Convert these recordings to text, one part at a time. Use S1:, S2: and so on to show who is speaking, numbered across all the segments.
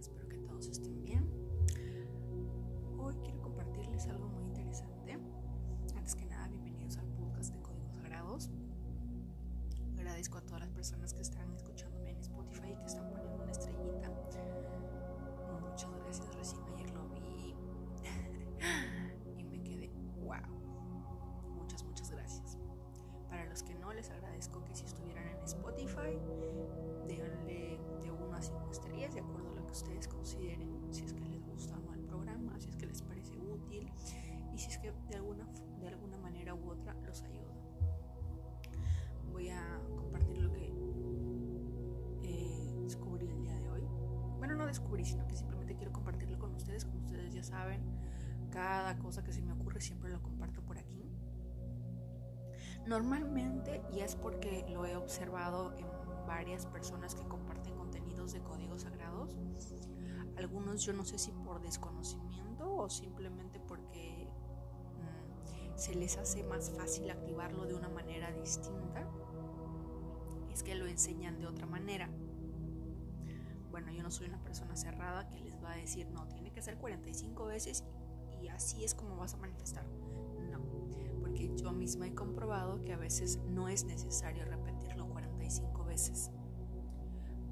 S1: Espero que todos estén bien. Hoy quiero compartirles algo muy interesante. Antes que nada, bienvenidos al podcast de Códigos Sagrados. Agradezco a todas las personas que están escuchándome en Spotify y que están poniendo una estrellita. Muchas gracias, recién ayer lo vi y me quedé wow. Muchas, muchas gracias. Para los que no, les agradezco que si estuvieran en Spotify, déjenle de 1 a 5 estrellas de acuerdo ustedes consideren, si es que les gusta o no el programa, si es que les parece útil y si es que de alguna, de alguna manera u otra los ayuda. Voy a compartir lo que eh, descubrí el día de hoy. Bueno, no descubrí, sino que simplemente quiero compartirlo con ustedes. Como ustedes ya saben, cada cosa que se me ocurre siempre lo comparto por aquí. Normalmente, y es porque lo he observado en varias personas que comparten de códigos sagrados, algunos yo no sé si por desconocimiento o simplemente porque mmm, se les hace más fácil activarlo de una manera distinta, es que lo enseñan de otra manera. Bueno, yo no soy una persona cerrada que les va a decir, no, tiene que ser 45 veces y así es como vas a manifestar. No, porque yo misma he comprobado que a veces no es necesario repetirlo 45 veces.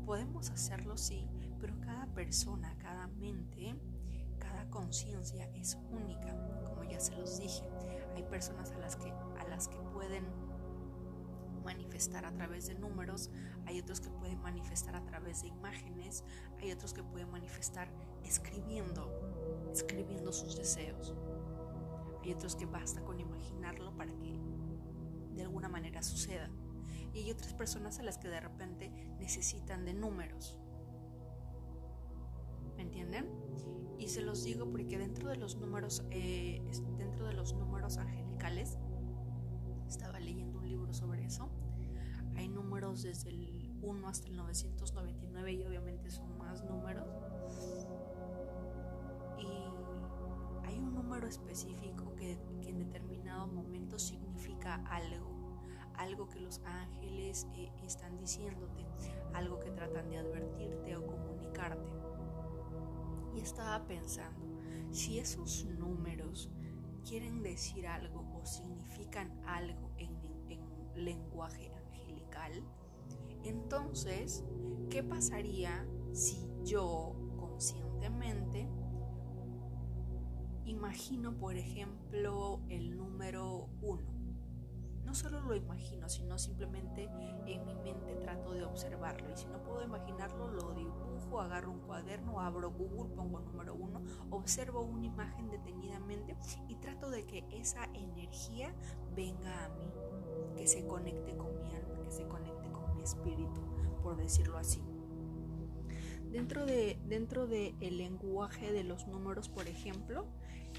S1: Podemos hacerlo, sí, pero cada persona, cada mente, cada conciencia es única, como ya se los dije. Hay personas a las que, a las que pueden manifestar a través de números, hay otros que pueden manifestar a través de imágenes, hay otros que pueden manifestar escribiendo, escribiendo sus deseos. Hay otros que basta con imaginarlo para que de alguna manera suceda. Y hay otras personas a las que de repente necesitan de números. ¿Me entienden? Y se los digo porque dentro de los números, eh, dentro de los números angelicales, estaba leyendo un libro sobre eso. Hay números desde el 1 hasta el 999 y obviamente son más números. Y hay un número específico que, que en determinado momento significa algo, algo que los ángeles eh, están diciéndote, algo que tratan de advertirte o comunicarte. Y estaba pensando, si esos números quieren decir algo o significan algo en, en lenguaje angelical, entonces, ¿qué pasaría si yo conscientemente imagino, por ejemplo, el número uno? Solo lo imagino, sino simplemente en mi mente trato de observarlo. Y si no puedo imaginarlo, lo dibujo, agarro un cuaderno, abro Google, pongo número uno, observo una imagen detenidamente y trato de que esa energía venga a mí, que se conecte con mi alma, que se conecte con mi espíritu, por decirlo así. Dentro de, dentro de el lenguaje de los números, por ejemplo,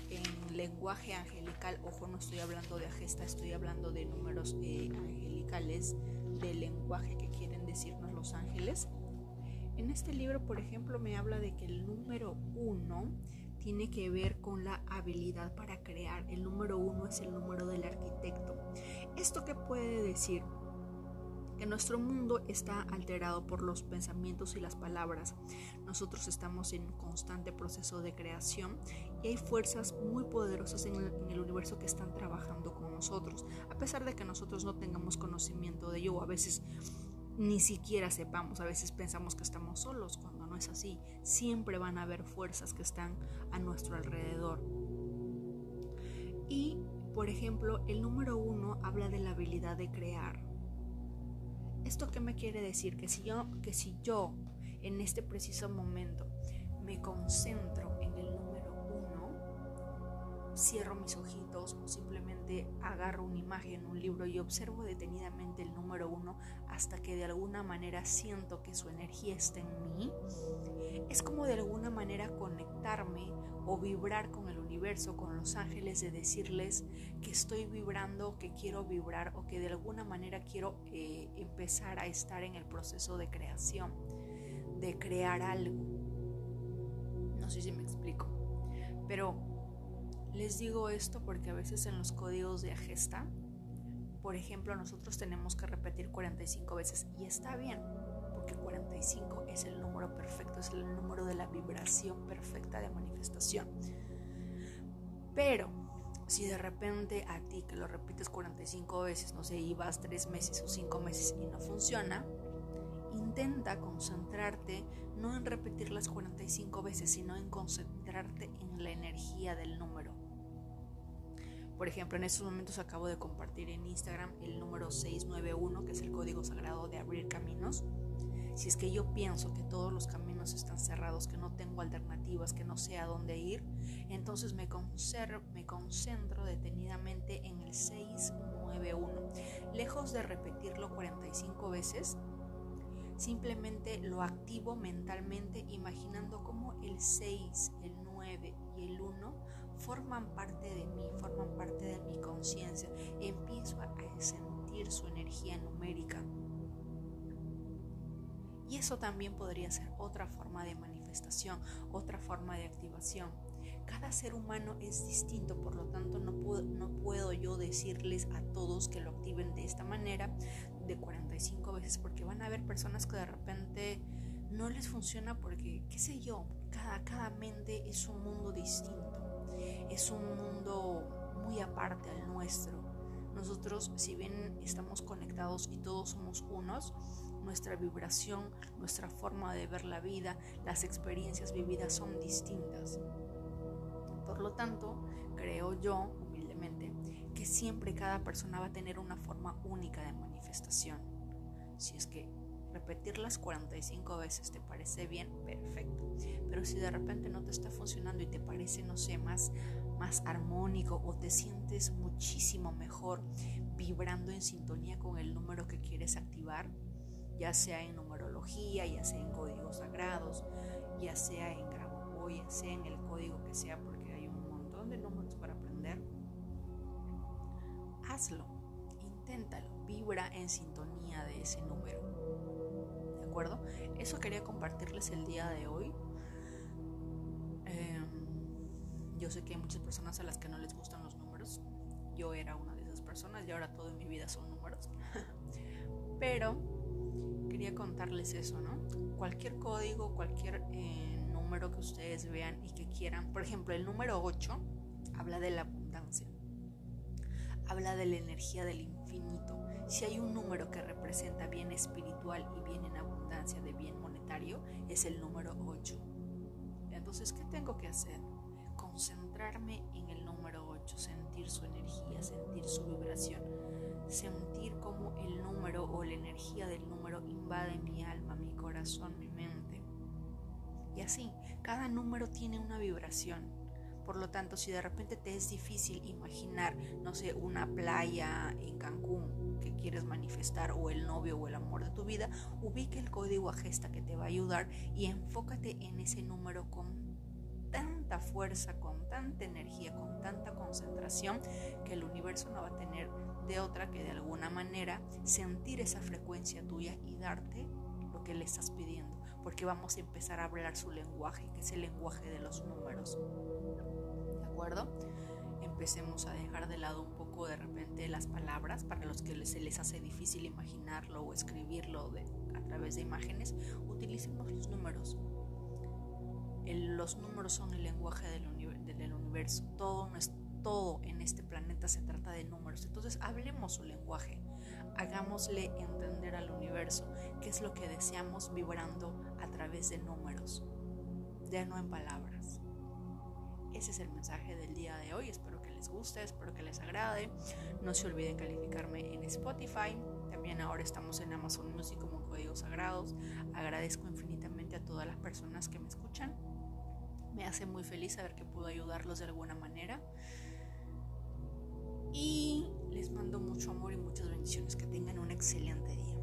S1: en lenguaje angelical, ojo, no estoy hablando de agesta, estoy hablando de números eh, angelicales, del lenguaje que quieren decirnos los ángeles. En este libro, por ejemplo, me habla de que el número uno tiene que ver con la habilidad para crear. El número uno es el número del arquitecto. ¿Esto qué puede decir? Nuestro mundo está alterado por los pensamientos y las palabras. Nosotros estamos en constante proceso de creación y hay fuerzas muy poderosas en el, en el, universo que están trabajando con nosotros, a pesar de que nosotros no tengamos conocimiento de ello a veces ni siquiera sepamos, a veces pensamos que estamos solos cuando no es así. Siempre van a haber fuerzas que están a nuestro alrededor. Y, por ejemplo, el número uno habla de la habilidad de crear ¿Esto qué me quiere decir? Que si yo, que si yo en este preciso momento me concentro cierro mis ojitos o simplemente agarro una imagen, un libro y observo detenidamente el número uno hasta que de alguna manera siento que su energía está en mí, es como de alguna manera conectarme o vibrar con el universo, con los ángeles, de decirles que estoy vibrando, que quiero vibrar o que de alguna manera quiero eh, empezar a estar en el proceso de creación, de crear algo. No sé si me explico, pero les digo esto porque a veces en los códigos de Agesta, por ejemplo, nosotros tenemos que repetir 45 veces y está bien, porque 45 es el número perfecto, es el número de la vibración perfecta de manifestación. Pero si de repente a ti que lo repites 45 veces, no sé, y vas 3 meses o 5 meses y no funciona, intenta concentrarte no en repetir las 45 veces, sino en concentrarte en la energía del número. Por ejemplo, en estos momentos acabo de compartir en Instagram el número 691, que es el código sagrado de abrir caminos. Si es que yo pienso que todos los caminos están cerrados, que no tengo alternativas, que no sé a dónde ir, entonces me, me concentro detenidamente en el 691. Lejos de repetirlo 45 veces, simplemente lo activo mentalmente imaginando como el 6, el 9 y el 1 forman parte de mí, forman parte de mi conciencia. Empiezo a sentir su energía numérica. Y eso también podría ser otra forma de manifestación, otra forma de activación. Cada ser humano es distinto, por lo tanto no puedo, yo decirles a todos que lo activen de esta manera de 45 veces, porque van a haber personas que de repente no les funciona porque, qué sé yo, cada mente es un mundo distinto, es un mundo muy aparte al nuestro. Nosotros, si bien estamos conectados y todos somos unos, nuestra vibración, nuestra forma de ver la vida, las experiencias vividas son distintas. Por lo tanto, creo yo, humildemente, que siempre cada persona va a tener una forma única de manifestación. Si es que repetirlas 45 veces te parece bien, perfecto. Pero si de repente no te está funcionando y te parece, no sé, más, más armónico o te sientes muchísimo mejor vibrando en sintonía con el número que quieres activar, ya sea en numerología, ya sea en códigos sagrados, ya sea en grabo ya sea en el código que sea, porque hay un montón de números para aprender. Hazlo, inténtalo, vibra en sintonía de ese número. ¿De acuerdo? Eso quería compartirles el día de hoy. Em, yo sé que hay muchas personas a las que no les gustan los números. Yo era una de esas personas y ahora todo en mi vida son números. Pero quería contarles eso, ¿no? Cualquier código, cualquier eh, número que ustedes vean y que quieran, por ejemplo, el número 8 habla de la abundancia, habla de la energía del infinito. Si hay un número que representa bien espiritual y bien en abundancia de bien monetario, es el número 8. Entonces, ¿qué tengo que hacer? Concentrarme en el número 8, sentir su energía, sentir su vibración sentir como el número o la energía del número invade mi alma, mi corazón, mi mente. Y así, cada número tiene una vibración. Por lo tanto, si de repente te es difícil imaginar, no sé, una playa en Cancún que quieres manifestar o el novio o el amor de tu vida, ubique el código a gesta que te va a ayudar y enfócate en ese número con tanta fuerza, con tanta energía, con tanta concentración que el universo no va a tener de otra que de alguna manera sentir esa frecuencia tuya y darte lo que le estás pidiendo, porque vamos a empezar a hablar su lenguaje, que es el lenguaje de los números. Empecemos a dejar de lado un poco de repente las palabras para los que se les hace difícil imaginarlo o escribirlo a través de imágenes, utilicemos los números. los números son el lenguaje del, universo, todo todo en este planeta se trata de números. Entonces hablemos su lenguaje, hagámosle entender al universo qué es lo que deseamos vibrando a través de números, ya no en palabras. Ese es el mensaje del día de hoy. Espero que les guste, espero que les agrade. No se olviden calificarme en Spotify. También ahora estamos en Amazon Music como Códigos Sagrados. Agradezco infinitamente a todas las personas que me escuchan. Me hace muy feliz saber que puedo ayudarlos de alguna manera. Y les mando mucho amor y muchas bendiciones. Que tengan un excelente día.